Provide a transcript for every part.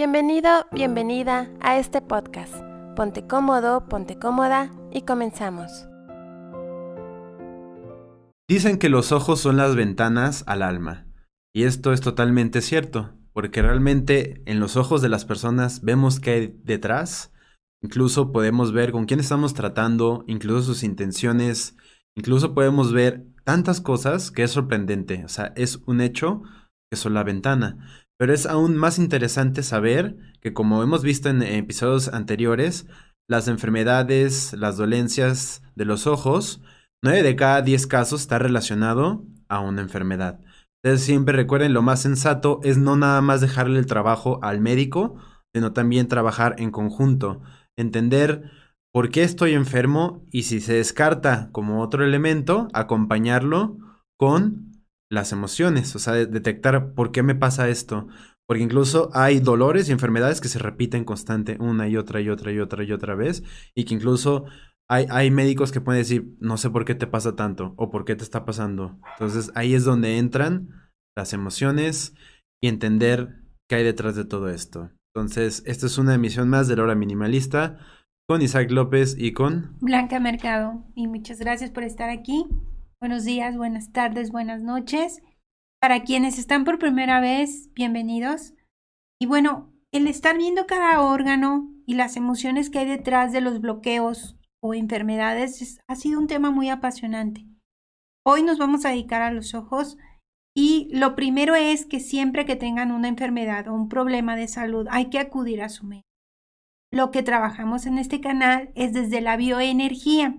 Bienvenido, bienvenida a este podcast. Ponte cómodo, ponte cómoda y comenzamos. Dicen que los ojos son las ventanas al alma. Y esto es totalmente cierto, porque realmente en los ojos de las personas vemos qué hay detrás. Incluso podemos ver con quién estamos tratando, incluso sus intenciones, incluso podemos ver tantas cosas que es sorprendente. O sea, es un hecho que son la ventana. Pero es aún más interesante saber que como hemos visto en episodios anteriores, las enfermedades, las dolencias de los ojos, 9 de cada 10 casos está relacionado a una enfermedad. Entonces siempre recuerden, lo más sensato es no nada más dejarle el trabajo al médico, sino también trabajar en conjunto, entender por qué estoy enfermo y si se descarta como otro elemento, acompañarlo con las emociones, o sea, detectar por qué me pasa esto. Porque incluso hay dolores y enfermedades que se repiten constante una y otra y otra y otra y otra vez. Y que incluso hay, hay médicos que pueden decir, no sé por qué te pasa tanto o por qué te está pasando. Entonces ahí es donde entran las emociones y entender qué hay detrás de todo esto. Entonces, esta es una emisión más de la hora minimalista con Isaac López y con Blanca Mercado. Y muchas gracias por estar aquí. Buenos días, buenas tardes, buenas noches. Para quienes están por primera vez, bienvenidos. Y bueno, el estar viendo cada órgano y las emociones que hay detrás de los bloqueos o enfermedades ha sido un tema muy apasionante. Hoy nos vamos a dedicar a los ojos y lo primero es que siempre que tengan una enfermedad o un problema de salud hay que acudir a su médico. Lo que trabajamos en este canal es desde la bioenergía.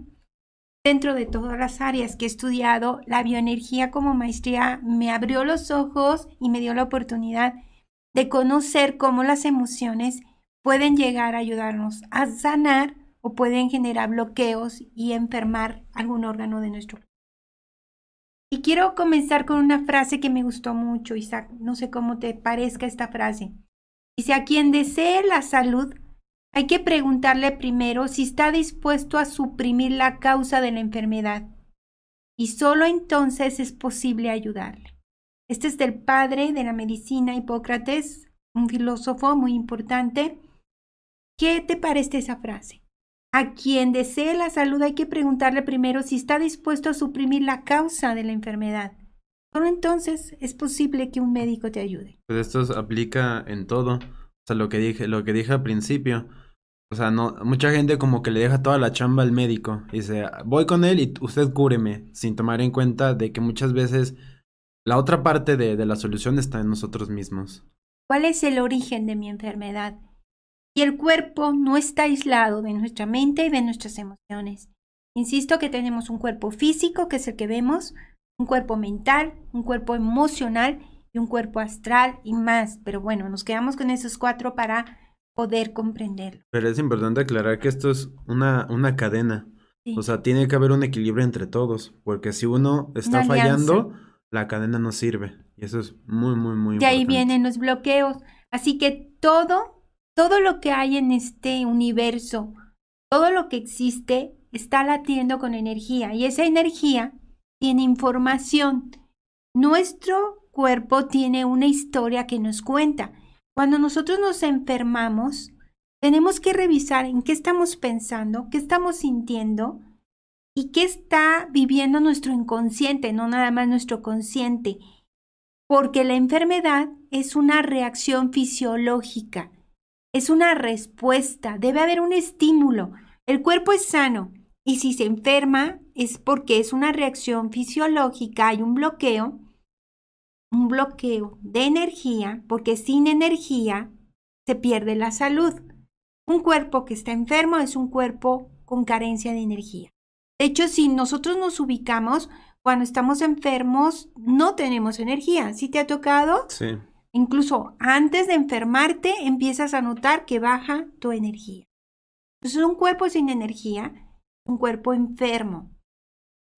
Dentro de todas las áreas que he estudiado, la bioenergía como maestría me abrió los ojos y me dio la oportunidad de conocer cómo las emociones pueden llegar a ayudarnos a sanar o pueden generar bloqueos y enfermar algún órgano de nuestro cuerpo. Y quiero comenzar con una frase que me gustó mucho, Isaac. No sé cómo te parezca esta frase. Dice, a quien desee la salud, hay que preguntarle primero si está dispuesto a suprimir la causa de la enfermedad y solo entonces es posible ayudarle. Este es del padre de la medicina Hipócrates, un filósofo muy importante. ¿Qué te parece esa frase? A quien desee la salud hay que preguntarle primero si está dispuesto a suprimir la causa de la enfermedad. Solo entonces es posible que un médico te ayude. Pues esto aplica en todo. O sea, lo que dije, lo que dije al principio. O sea, no, mucha gente como que le deja toda la chamba al médico. Y dice, voy con él y usted cúreme. Sin tomar en cuenta de que muchas veces la otra parte de, de la solución está en nosotros mismos. ¿Cuál es el origen de mi enfermedad? Y el cuerpo no está aislado de nuestra mente y de nuestras emociones. Insisto que tenemos un cuerpo físico, que es el que vemos, un cuerpo mental, un cuerpo emocional y un cuerpo astral y más. Pero bueno, nos quedamos con esos cuatro para poder comprenderlo. Pero es importante aclarar que esto es una, una cadena. O sea, tiene que haber un equilibrio entre todos, porque si uno está fallando, la cadena no sirve. Y eso es muy, muy, muy importante. De ahí vienen los bloqueos. Así que todo, todo lo que hay en este universo, todo lo que existe, está latiendo con energía. Y esa energía tiene información. Nuestro cuerpo tiene una historia que nos cuenta. Cuando nosotros nos enfermamos, tenemos que revisar en qué estamos pensando, qué estamos sintiendo y qué está viviendo nuestro inconsciente, no nada más nuestro consciente, porque la enfermedad es una reacción fisiológica, es una respuesta, debe haber un estímulo. El cuerpo es sano y si se enferma es porque es una reacción fisiológica, hay un bloqueo un bloqueo de energía, porque sin energía se pierde la salud. Un cuerpo que está enfermo es un cuerpo con carencia de energía. De hecho, si nosotros nos ubicamos, cuando estamos enfermos, no tenemos energía. ¿Sí te ha tocado? Sí. Incluso antes de enfermarte, empiezas a notar que baja tu energía. Entonces, un cuerpo sin energía, un cuerpo enfermo.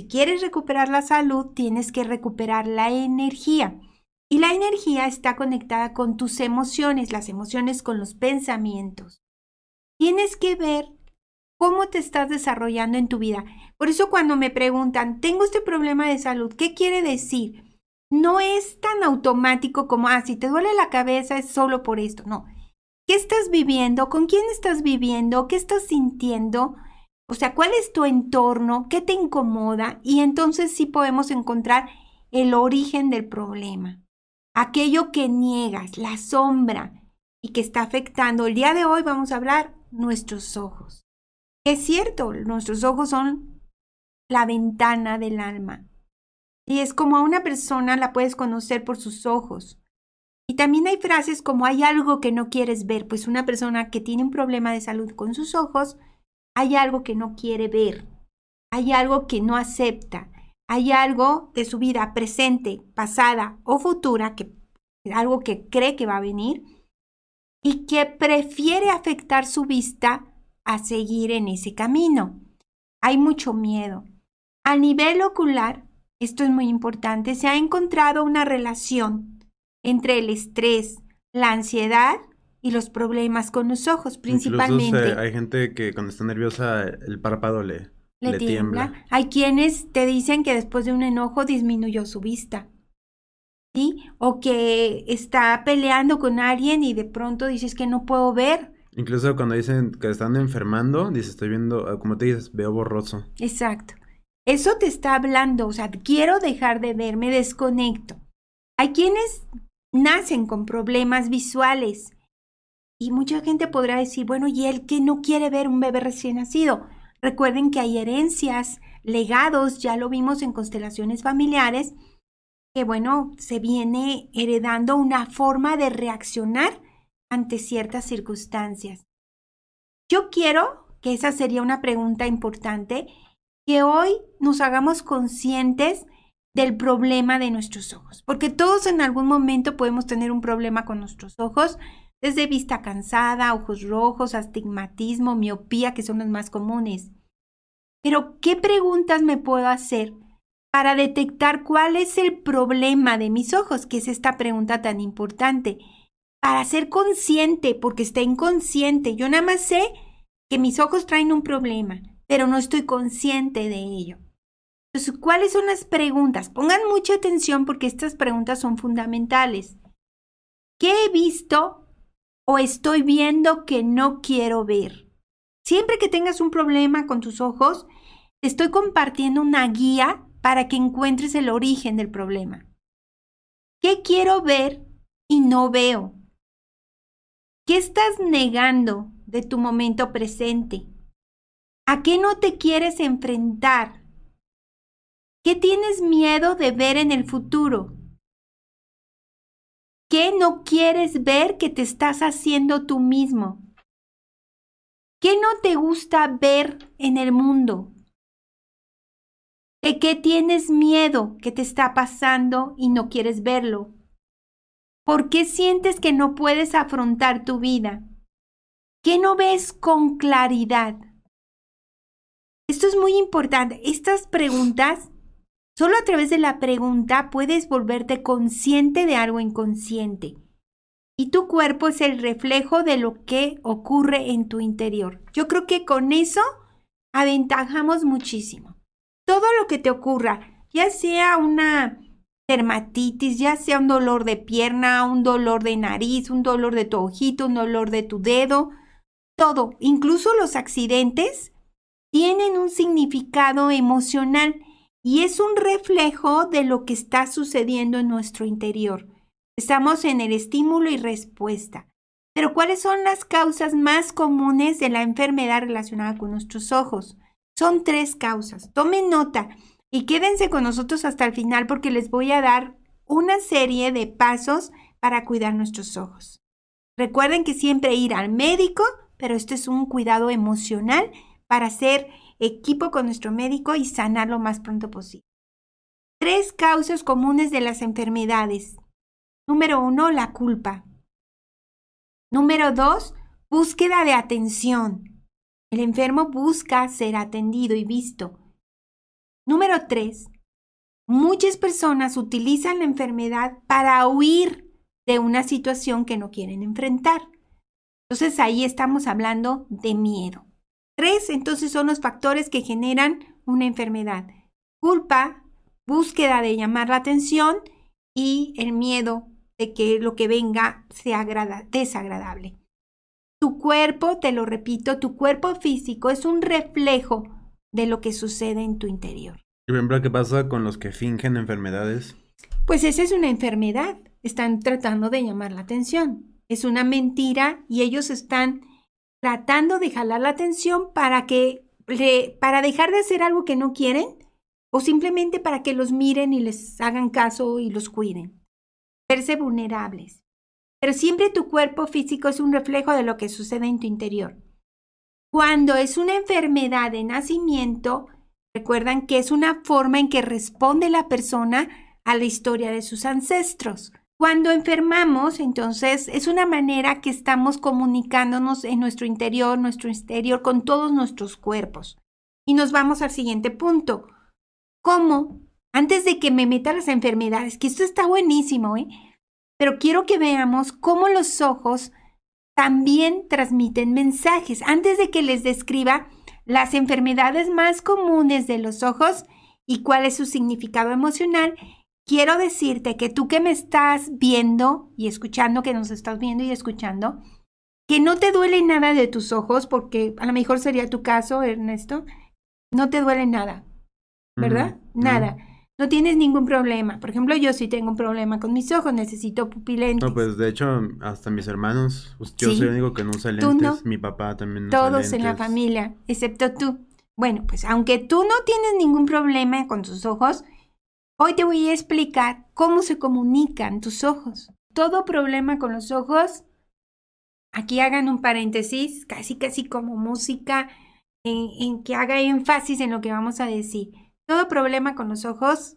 Si quieres recuperar la salud, tienes que recuperar la energía. Y la energía está conectada con tus emociones, las emociones con los pensamientos. Tienes que ver cómo te estás desarrollando en tu vida. Por eso cuando me preguntan, tengo este problema de salud, ¿qué quiere decir? No es tan automático como, ah, si te duele la cabeza es solo por esto. No. qué estás viviendo, con quién estás viviendo, qué estás sintiendo, o sea, cuál es tu entorno, qué te incomoda y entonces sí podemos encontrar el origen del problema. Aquello que niegas, la sombra y que está afectando. El día de hoy vamos a hablar nuestros ojos. Es cierto, nuestros ojos son la ventana del alma. Y es como a una persona la puedes conocer por sus ojos. Y también hay frases como hay algo que no quieres ver, pues una persona que tiene un problema de salud con sus ojos, hay algo que no quiere ver, hay algo que no acepta, hay algo de su vida presente, pasada o futura, que algo que cree que va a venir y que prefiere afectar su vista a seguir en ese camino. Hay mucho miedo. A nivel ocular, esto es muy importante, se ha encontrado una relación entre el estrés, la ansiedad y los problemas con los ojos, principalmente. hay gente que cuando está nerviosa el párpado le, le, tiembla. Hay quienes te dicen que después de un enojo disminuyó su vista. ¿Sí? O que está peleando con alguien y de pronto dices que no puedo ver. Incluso cuando dicen que están enfermando, dices, estoy viendo, como te dices, veo borroso. Exacto. Eso te está hablando, o sea, quiero dejar de ver, me desconecto. Hay quienes nacen con problemas visuales y mucha gente podrá decir, bueno, ¿y él que no quiere ver un bebé recién nacido? Recuerden que hay herencias, legados, ya lo vimos en constelaciones familiares, que bueno, se viene heredando una forma de reaccionar ante ciertas circunstancias. Yo quiero, que esa sería una pregunta importante, que hoy nos hagamos conscientes del problema de nuestros ojos, porque todos en algún momento podemos tener un problema con nuestros ojos, desde vista cansada, ojos rojos, astigmatismo, miopía, que son los más comunes. Pero, ¿qué preguntas me puedo hacer para detectar cuál es el problema de mis ojos? Que es esta pregunta tan importante. Para ser consciente, porque está inconsciente. Yo nada más sé que mis ojos traen un problema pero no estoy consciente de ello. Entonces, ¿cuáles son las preguntas? Pongan mucha atención porque estas preguntas son fundamentales. ¿Qué he visto o estoy viendo que no quiero ver? Siempre que tengas un problema con tus ojos, estoy compartiendo una guía para que encuentres el origen del problema. ¿Qué quiero ver y no veo? ¿Qué estás negando de tu momento presente? ¿A qué no te quieres enfrentar? ¿Qué tienes miedo de ver en el futuro? ¿Qué no quieres ver que te estás haciendo tú mismo? ¿Qué no te gusta ver en el mundo? ¿De qué tienes miedo que te está pasando y no quieres verlo? ¿Por qué sientes que no puedes afrontar tu vida? ¿Qué no ves con claridad? Esto es muy importante. Estas preguntas, solo a través de la pregunta puedes volverte consciente de algo inconsciente. Y tu cuerpo es el reflejo de lo que ocurre en tu interior. Yo creo que con eso aventajamos muchísimo. Todo lo que te ocurra, ya sea una dermatitis, ya sea un dolor de pierna, un dolor de nariz, un dolor de tu ojito, un dolor de tu dedo, todo, incluso los accidentes, tienen un significado emocional y es un reflejo de lo que está sucediendo en nuestro interior. Estamos en el estímulo y respuesta. Pero ¿cuáles son las causas más comunes de la enfermedad relacionada con nuestros ojos? Son tres causas. Tomen nota y quédense con nosotros hasta el final porque les voy a dar una serie de pasos para cuidar nuestros ojos. Recuerden que siempre ir al médico, pero esto es un cuidado emocional para hacer equipo con nuestro médico y sanar lo más pronto posible. Tres causas comunes de las enfermedades. Número uno, la culpa. Número dos, búsqueda de atención. El enfermo busca ser atendido y visto. Número tres, muchas personas utilizan la enfermedad para huir de una situación que no quieren enfrentar. Entonces ahí estamos hablando de miedo. Tres, entonces, son los factores que generan una enfermedad. Culpa, búsqueda de llamar la atención y el miedo de que lo que venga sea desagradable. Tu cuerpo, te lo repito, tu cuerpo físico es un reflejo de lo que sucede en tu interior. ¿Y por ejemplo qué pasa con los que fingen enfermedades? Pues esa es una enfermedad. Están tratando de llamar la atención. Es una mentira y ellos están tratando de jalar la atención para que para dejar de hacer algo que no quieren o simplemente para que los miren y les hagan caso y los cuiden. Verse vulnerables. Pero siempre tu cuerpo físico es un reflejo de lo que sucede en tu interior. Cuando es una enfermedad de nacimiento, recuerdan que es una forma en que responde la persona a la historia de sus ancestros. Cuando enfermamos, entonces es una manera que estamos comunicándonos en nuestro interior, nuestro exterior, con todos nuestros cuerpos. Y nos vamos al siguiente punto. ¿Cómo? Antes de que me meta las enfermedades, que esto está buenísimo, ¿eh? Pero quiero que veamos cómo los ojos también transmiten mensajes. Antes de que les describa las enfermedades más comunes de los ojos y cuál es su significado emocional, quiero decirte que tú que me estás viendo y escuchando, que nos estás viendo y escuchando, que no te duele nada de tus ojos, porque a lo mejor sería tu caso, Ernesto, no te duele nada, ¿verdad? Nada. No tienes ningún problema. Por ejemplo, yo sí tengo un problema con mis ojos, necesito pupilentes. No, pues de hecho, hasta mis hermanos, pues, yo soy el único que no usa lentes, mi papá también no Todos usa lentes. en la familia, excepto tú. Bueno, pues aunque tú no tienes ningún problema con tus ojos, Hoy te voy a explicar cómo se comunican tus ojos. Todo problema con los ojos, aquí hagan un paréntesis, casi casi como música, en, que haga énfasis en lo que vamos a decir. Todo problema con los ojos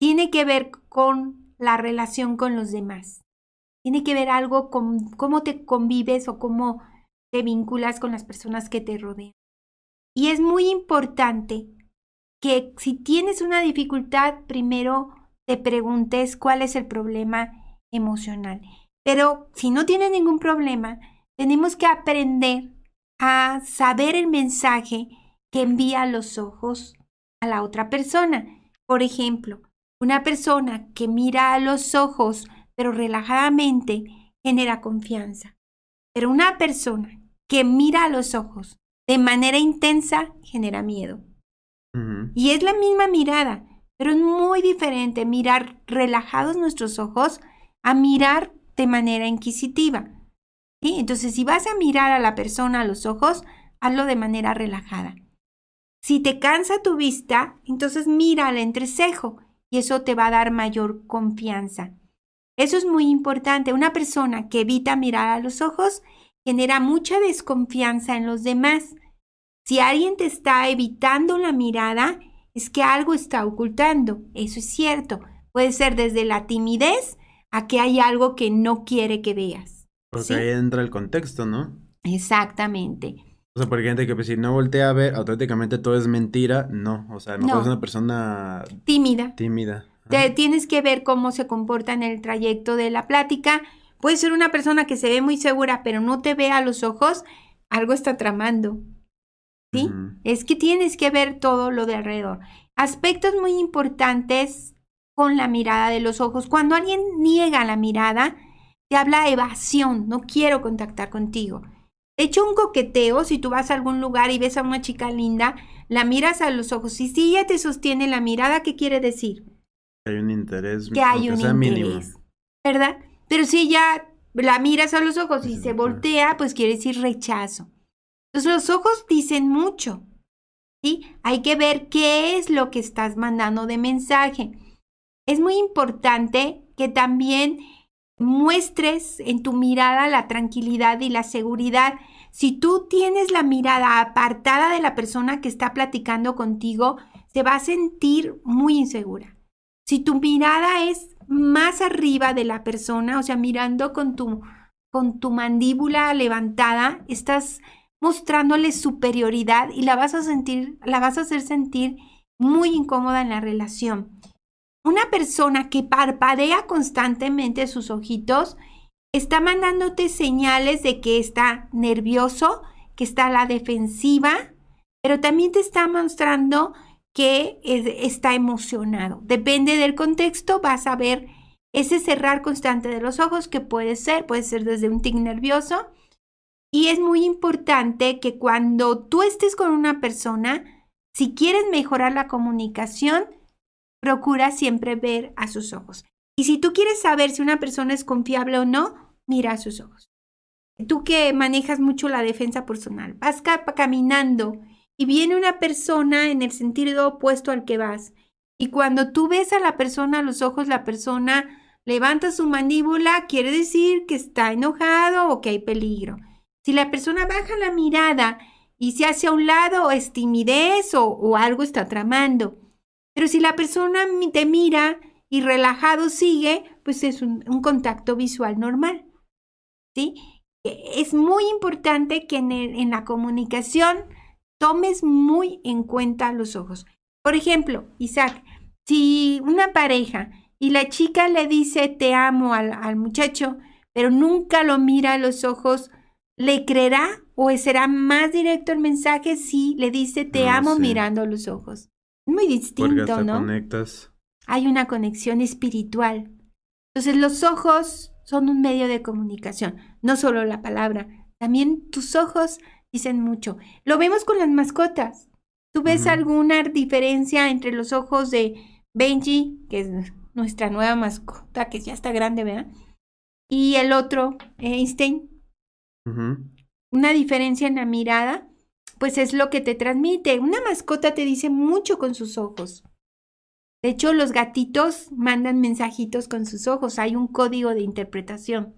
tiene que ver con la relación con los demás. Tiene que ver algo con cómo te convives o cómo te vinculas con las personas que te rodean. Y es muy importante que si tienes una dificultad, primero te preguntes cuál es el problema emocional. Pero si no tienes ningún problema, tenemos que aprender a saber el mensaje que envía los ojos a la otra persona. Por ejemplo, una persona que mira a los ojos pero relajadamente genera confianza. Pero una persona que mira a los ojos de manera intensa genera miedo. Y es la misma mirada, pero es muy diferente mirar relajados nuestros ojos a mirar de manera inquisitiva. Entonces, si vas a mirar a la persona a los ojos, hazlo de manera relajada. Si te cansa tu vista, entonces mira al entrecejo y eso te va a dar mayor confianza. Eso es muy importante. Una persona que evita mirar a los ojos genera mucha desconfianza en los demás si alguien te está evitando la mirada, es que algo está ocultando. Eso es cierto. Puede ser desde la timidez a que hay algo que no quiere que veas. Porque ahí entra el contexto, ¿no? Exactamente. O sea, porque hay gente que pues, si no voltea a ver, automáticamente todo es mentira. No, o sea, no, es una persona tímida. Tímida. Te, tienes que ver cómo se comporta en el trayecto de la plática. Puede ser una persona que se ve muy segura, pero no te ve a los ojos. Algo está tramando. Es que tienes que ver todo lo de alrededor. Aspectos muy importantes con la mirada de los ojos. Cuando alguien niega la mirada, te habla evasión, no quiero contactar contigo. De hecho, un coqueteo, si tú vas a algún lugar y ves a una chica linda, la miras a los ojos y si ella te sostiene la mirada, ¿qué quiere decir? Hay un interés. Que hay un interés. ¿Verdad? Pero si ella la miras a los ojos y se voltea, pues quiere decir rechazo. Entonces los ojos dicen mucho. ¿sí? Hay que ver qué es lo que estás mandando de mensaje. Es muy importante que también muestres en tu mirada la tranquilidad y la seguridad. Si tú tienes la mirada apartada de la persona que está platicando contigo, se va a sentir muy insegura. Si tu mirada es más arriba de la persona, o sea, mirando con tu, con tu mandíbula levantada, estás mostrándole superioridad y la vas a sentir, la vas a hacer sentir muy incómoda en la relación. Una persona que parpadea constantemente sus ojitos está mandándote señales de que está nervioso, que está a la defensiva, pero también te está mostrando que está emocionado. Depende del contexto, vas a ver ese cerrar constante de los ojos que puede ser, puede ser desde un tic nervioso Y es muy importante que cuando tú estés con una persona, si quieres mejorar la comunicación, procura siempre ver a sus ojos. Y si tú quieres saber si una persona es confiable o no, mira a sus ojos. Tú que manejas mucho la defensa personal, vas caminando y viene una persona en el sentido opuesto al que vas. Y cuando tú ves a la persona a los ojos, la persona levanta su mandíbula, quiere decir que está enojado o que hay peligro. Si la persona baja la mirada y se hace a un lado, es timidez o, algo está tramando. Pero si la persona te mira y relajado sigue, pues es un, contacto visual normal. ¿Sí? Es muy importante que en la comunicación tomes muy en cuenta los ojos. Por ejemplo, Isaac, si una pareja y la chica le dice te amo al, muchacho, pero nunca lo mira a los ojos, ¿le creerá o será más directo el mensaje si le dice te amo mirando los ojos? Muy distinto, ¿no? Conectas. Hay una conexión espiritual. Entonces los ojos son un medio de comunicación, no solo la palabra. También tus ojos dicen mucho. Lo vemos con las mascotas. ¿Tú ves alguna diferencia entre los ojos de Benji, que es nuestra nueva mascota, que ya está grande, ¿verdad? Y el otro, Einstein. Una diferencia en la mirada, pues es lo que te transmite. Una mascota te dice mucho con sus ojos. De hecho, los gatitos mandan mensajitos con sus ojos. Hay un código de interpretación.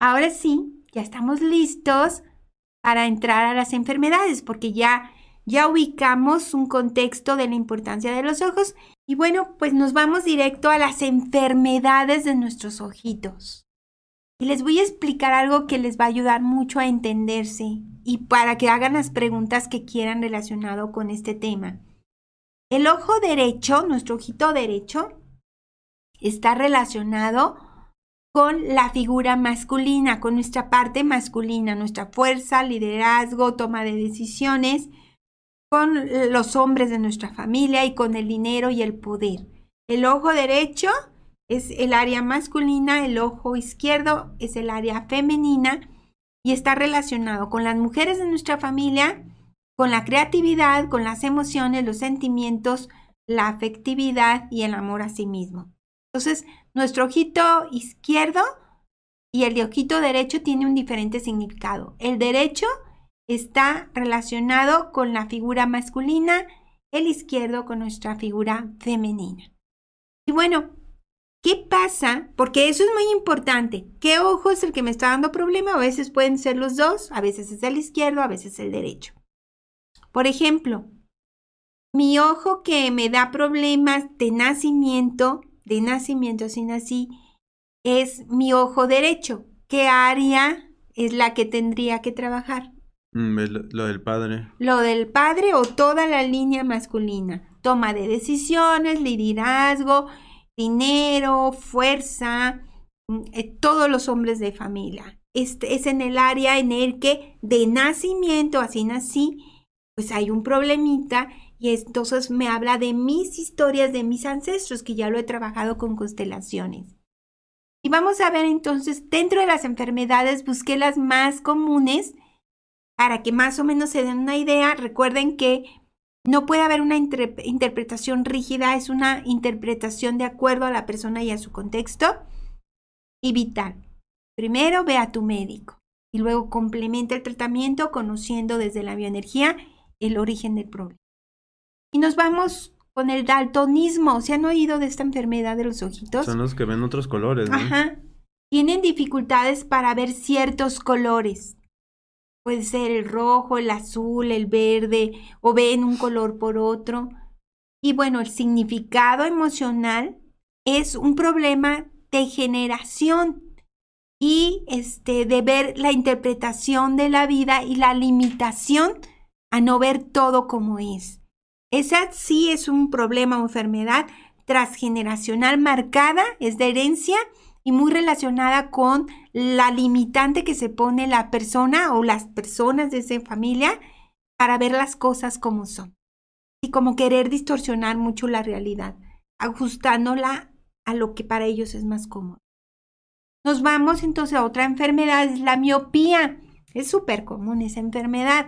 Ahora sí, ya estamos listos para entrar a las enfermedades, porque ya, ya ubicamos un contexto de la importancia de los ojos. Y bueno, pues nos vamos directo a las enfermedades de nuestros ojitos. Y les voy a explicar algo que les va a ayudar mucho a entenderse y para que hagan las preguntas que quieran relacionado con este tema. El ojo derecho, nuestro ojito derecho, está relacionado con la figura masculina, con nuestra parte masculina, nuestra fuerza, liderazgo, toma de decisiones, con los hombres de nuestra familia y con el dinero y el poder. El ojo derecho es el área masculina, el ojo izquierdo es el área femenina y está relacionado con las mujeres de nuestra familia, con la creatividad, con las emociones, los sentimientos, la afectividad y el amor a sí mismo. Entonces, nuestro ojito izquierdo y el de ojito derecho tiene un diferente significado. El derecho está relacionado con la figura masculina, el izquierdo con nuestra figura femenina. Y bueno, ¿qué pasa? Porque eso es muy importante. ¿Qué ojo es el que me está dando problema? A veces pueden ser los dos, a veces es el izquierdo, a veces el derecho. Por ejemplo, mi ojo que me da problemas de nacimiento de nacimiento, así nací, es mi ojo derecho. ¿Qué área es la que tendría que trabajar? Mm, lo del padre. Lo del padre o toda la línea masculina. Toma de decisiones, liderazgo, dinero, fuerza, mm, eh, todos los hombres de familia. Este es en el área en el que de nacimiento, así nací, pues hay un problemita y entonces me habla de mis historias, de mis ancestros, que ya lo he trabajado con constelaciones. Y vamos a ver entonces, dentro de las enfermedades, busqué las más comunes para que más o menos se den una idea. Recuerden que no puede haber una interpretación rígida, es una interpretación de acuerdo a la persona y a su contexto. Y vital. Primero ve a tu médico y luego complementa el tratamiento conociendo desde la bioenergía el origen del problema. Y nos vamos con el daltonismo. ¿Se han oído de esta enfermedad de los ojitos? Son los que ven otros colores, ¿no? Ajá. Tienen dificultades para ver ciertos colores. Puede ser el rojo, el azul, el verde, o ven un color por otro. Y bueno, el significado emocional es un problema de generación y este de ver la interpretación de la vida y la limitación a no ver todo como es. Esa sí es un problema o enfermedad transgeneracional marcada, es de herencia y muy relacionada con la limitante que se pone la persona o las personas de esa familia para ver las cosas como son. Y como querer distorsionar mucho la realidad, ajustándola a lo que para ellos es más cómodo. Nos vamos entonces a otra enfermedad, es la miopía. Es súper común esa enfermedad.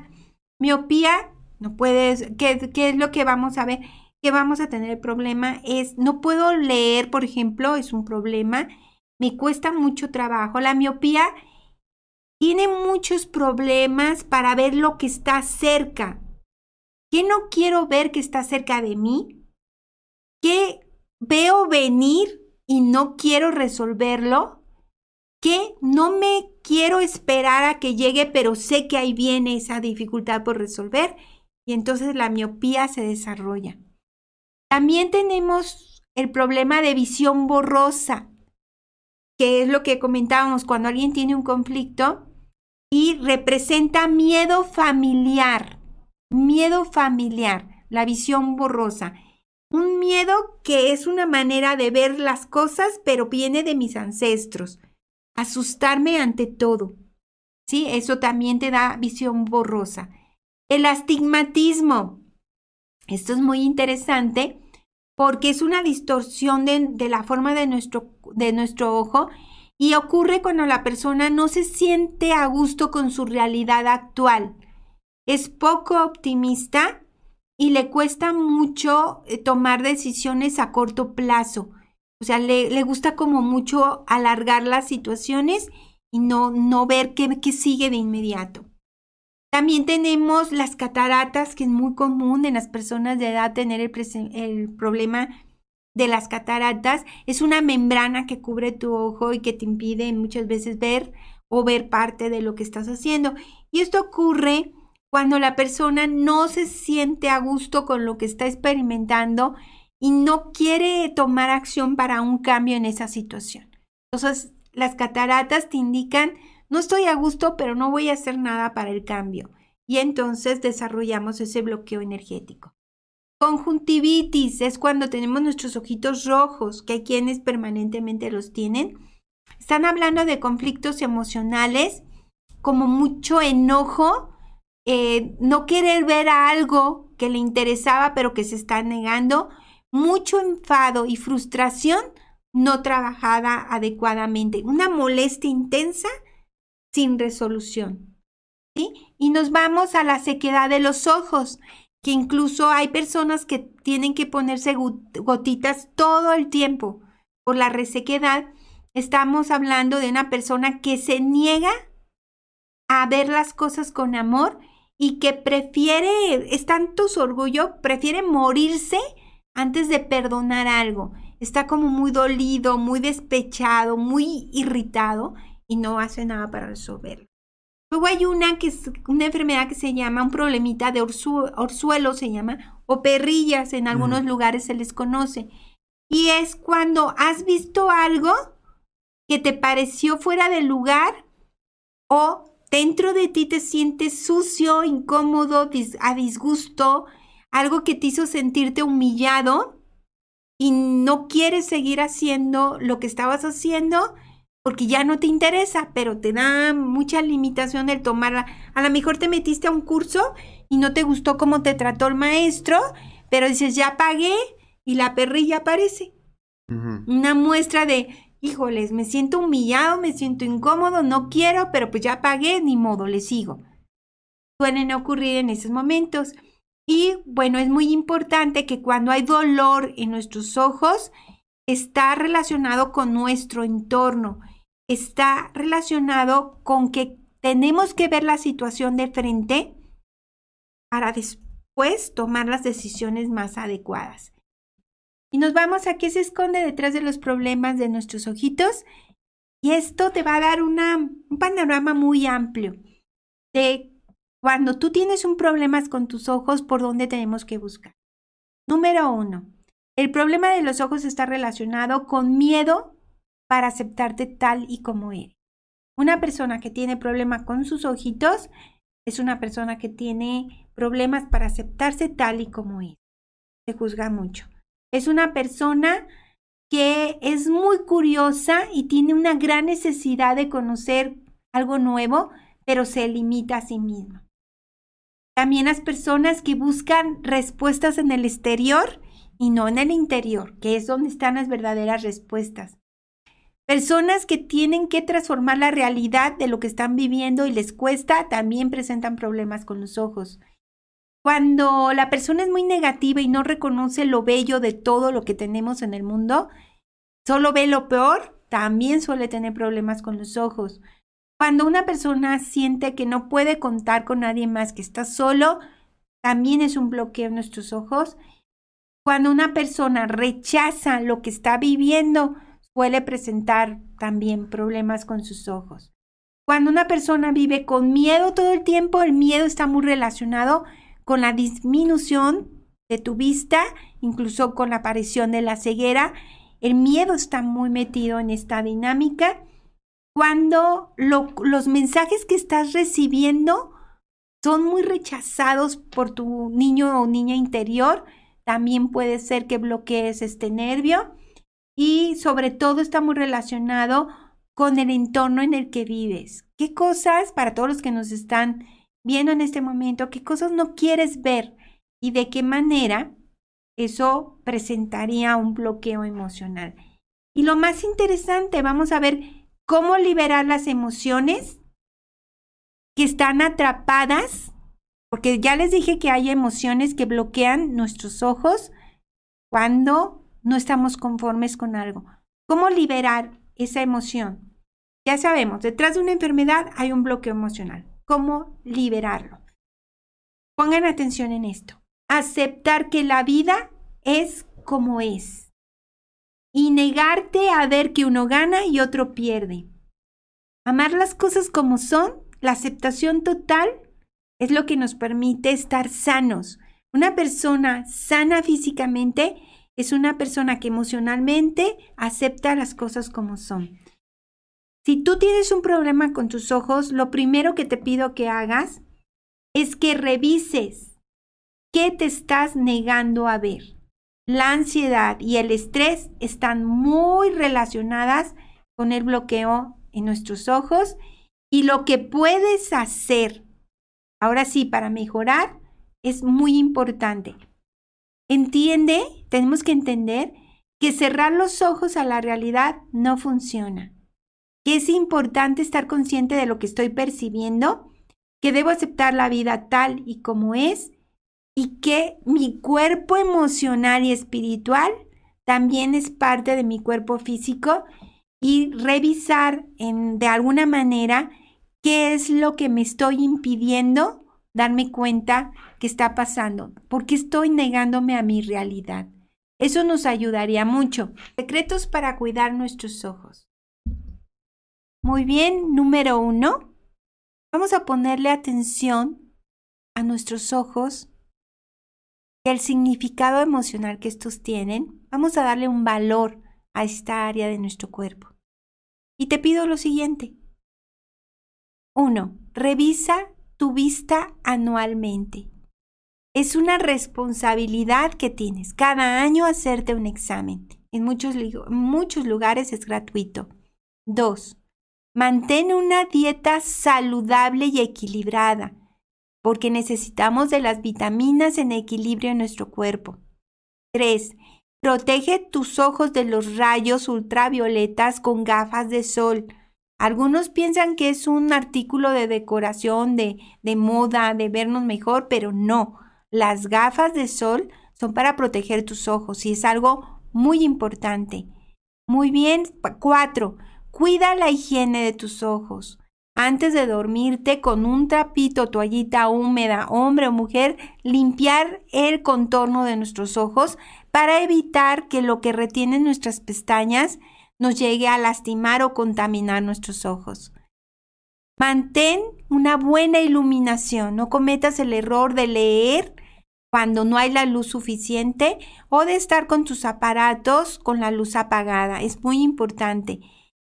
Miopía, no puedes, ¿qué, ¿qué, es lo que vamos a ver? Que vamos a tener el problema es, no puedo leer, por ejemplo, es un problema, me cuesta mucho trabajo. La miopía tiene muchos problemas para ver lo que está cerca. ¿Qué no quiero ver que está cerca de mí? ¿Qué veo venir y no quiero resolverlo? ¿Qué no me quiero esperar a que llegue, pero sé que ahí viene esa dificultad por resolver? Y entonces la miopía se desarrolla. También tenemos el problema de visión borrosa, que es lo que comentábamos cuando alguien tiene un conflicto y representa miedo familiar. Miedo familiar, la visión borrosa. Un miedo que es una manera de ver las cosas, pero viene de mis ancestros. Asustarme ante todo. ¿Sí? Eso también te da visión borrosa. El astigmatismo. Esto es muy interesante porque es una distorsión de, de la forma de nuestro, de nuestro ojo y ocurre cuando la persona no se siente a gusto con su realidad actual es poco optimista y le cuesta mucho eh, tomar decisiones a corto plazo. O sea, le, gusta como mucho alargar las situaciones y no, no ver qué, qué sigue de inmediato. También tenemos las cataratas, que es muy común en las personas de edad tener el, el, problema de las cataratas. Es una membrana que cubre tu ojo y que te impide muchas veces ver o ver parte de lo que estás haciendo. Y esto ocurre cuando la persona no se siente a gusto con lo que está experimentando y no quiere tomar acción para un cambio en esa situación. Entonces, las cataratas te indican, no estoy a gusto, pero no voy a hacer nada para el cambio. Y entonces desarrollamos ese bloqueo energético. Conjuntivitis es cuando tenemos nuestros ojitos rojos, que hay quienes permanentemente los tienen. Están hablando de conflictos emocionales, como mucho enojo, eh, no querer ver algo que le interesaba pero que se está negando, mucho enfado y frustración no trabajada adecuadamente, una molestia intensa sin resolución. Y nos vamos a la sequedad de los ojos, que incluso hay personas que tienen que ponerse gotitas todo el tiempo por la resequedad. Estamos hablando de una persona que se niega a ver las cosas con amor y que prefiere, es tanto su orgullo, prefiere morirse antes de perdonar algo. Está como muy dolido, muy despechado, muy irritado y no hace nada para resolverlo. Luego hay una que es una enfermedad que se llama un problemita de orzuelo, se llama, o perrillas, en algunos lugares se les conoce. Y es cuando has visto algo que te pareció fuera de lugar o dentro de ti te sientes sucio, incómodo, a disgusto, algo que te hizo sentirte humillado y no quieres seguir haciendo lo que estabas haciendo porque ya no te interesa, pero te da mucha limitación el tomarla. A lo mejor te metiste a un curso y no te gustó cómo te trató el maestro, pero dices, ya pagué y la perrilla aparece. Una muestra de, híjoles, me siento humillado, me siento incómodo, no quiero, pero pues ya pagué, ni modo, le sigo. Suelen ocurrir en esos momentos. Y bueno, es muy importante que cuando hay dolor en nuestros ojos, está relacionado con nuestro entorno, está relacionado con que tenemos que ver la situación de frente para después tomar las decisiones más adecuadas. Y nos vamos a qué se esconde detrás de los problemas de nuestros ojitos. Y esto te va a dar una, un panorama muy amplio de cuando tú tienes un problema con tus ojos, por dónde tenemos que buscar. Número uno, el problema de los ojos está relacionado con miedo para aceptarte tal y como eres. Una persona que tiene problema con sus ojitos es una persona que tiene problemas para aceptarse tal y como es. Se juzga mucho. Es una persona que es muy curiosa y tiene una gran necesidad de conocer algo nuevo, pero se limita a sí misma. También las personas que buscan respuestas en el exterior y no en el interior, que es donde están las verdaderas respuestas. Personas que tienen que transformar la realidad de lo que están viviendo y les cuesta, también presentan problemas con los ojos. Cuando la persona es muy negativa y no reconoce lo bello de todo lo que tenemos en el mundo, solo ve lo peor, también suele tener problemas con los ojos. Cuando una persona siente que no puede contar con nadie más, que está solo, también es un bloqueo en nuestros ojos. Cuando una persona rechaza lo que está viviendo, suele presentar también problemas con sus ojos. Cuando una persona vive con miedo todo el tiempo, el miedo está muy relacionado con la disminución de tu vista, incluso con la aparición de la ceguera. El miedo está muy metido en esta dinámica. Cuando los mensajes que estás recibiendo son muy rechazados por tu niño o niña interior, también puede ser que bloquees este nervio y sobre todo está muy relacionado con el entorno en el que vives. ¿Qué cosas, para todos los que nos están viendo en este momento, qué cosas no quieres ver y de qué manera eso presentaría un bloqueo emocional. Y lo más interesante, vamos a ver cómo liberar las emociones que están atrapadas, porque ya les dije que hay emociones que bloquean nuestros ojos cuando no estamos conformes con algo. ¿Cómo liberar esa emoción? Ya sabemos, detrás de una enfermedad hay un bloqueo emocional cómo liberarlo. Pongan atención en esto. Aceptar que la vida es como es. Y negarte a ver que uno gana y otro pierde. Amar las cosas como son, la aceptación total, es lo que nos permite estar sanos. Una persona sana físicamente es una persona que emocionalmente acepta las cosas como son. Si tú tienes un problema con tus ojos, lo primero que te pido que hagas es que revises qué te estás negando a ver. La ansiedad y el estrés están muy relacionadas con el bloqueo en nuestros ojos y lo que puedes hacer, ahora sí, para mejorar, es muy importante. Entiende, tenemos que entender que cerrar los ojos a la realidad no funciona que es importante estar consciente de lo que estoy percibiendo, que debo aceptar la vida tal y como es y que mi cuerpo emocional y espiritual también es parte de mi cuerpo físico y revisar en, de alguna manera qué es lo que me estoy impidiendo darme cuenta que está pasando, porque estoy negándome a mi realidad. Eso nos ayudaría mucho. Secretos para cuidar nuestros ojos. Muy bien, número uno, vamos a ponerle atención a nuestros ojos y al significado emocional que estos tienen. Vamos a darle un valor a esta área de nuestro cuerpo. Y te pido lo siguiente. Uno, revisa tu vista anualmente. Es una responsabilidad que tienes cada año hacerte un examen. En muchos, muchos lugares es gratuito. Dos, Mantén una dieta saludable y equilibrada, porque necesitamos de las vitaminas en equilibrio en nuestro cuerpo. 3. Protege tus ojos de los rayos ultravioletas con gafas de sol. Algunos piensan que es un artículo de decoración, de, de moda, de vernos mejor, pero no. Las gafas de sol son para proteger tus ojos y es algo muy importante. Muy bien. 4. Cuida la higiene de tus ojos. Antes de dormirte con un trapito, toallita húmeda, hombre o mujer, limpiar el contorno de nuestros ojos para evitar que lo que retiene nuestras pestañas nos llegue a lastimar o contaminar nuestros ojos. Mantén una buena iluminación, no cometas el error de leer cuando no hay la luz suficiente o de estar con tus aparatos con la luz apagada. Es muy importante.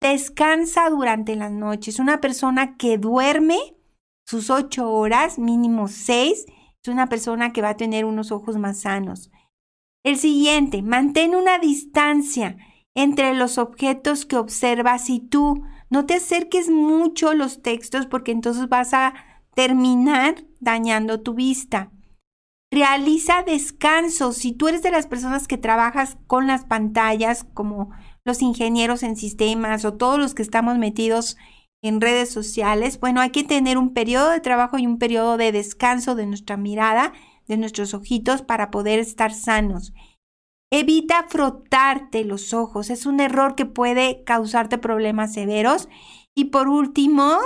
Descansa durante las noches. Una persona que duerme sus ocho horas, mínimo seis, es una persona que va a tener unos ojos más sanos. El siguiente, mantén una distancia entre los objetos que observas y tú. No te acerques mucho los textos porque entonces vas a terminar dañando tu vista. Realiza descansos. Si tú eres de las personas que trabajas con las pantallas, como los ingenieros en sistemas o todos los que estamos metidos en redes sociales, bueno, hay que tener un periodo de trabajo y un periodo de descanso de nuestra mirada, de nuestros ojitos para poder estar sanos. Evita frotarte los ojos, es un error que puede causarte problemas severos. Y por último,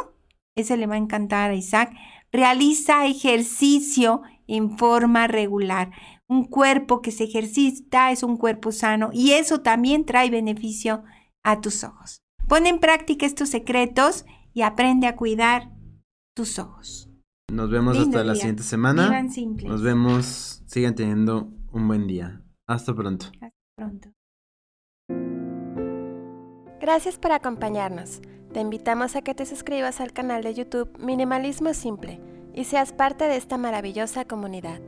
ese le va a encantar a Isaac, realiza ejercicio en forma regular. Un cuerpo que se ejercita es un cuerpo sano y eso también trae beneficio a tus ojos. Pon en práctica estos secretos y aprende a cuidar tus ojos. Nos vemos hasta la siguiente semana. Nos vemos. Sigan teniendo un buen día. Hasta pronto. Hasta pronto. Gracias por acompañarnos. Te invitamos a que te suscribas al canal de YouTube Minimalismo Simple y seas parte de esta maravillosa comunidad.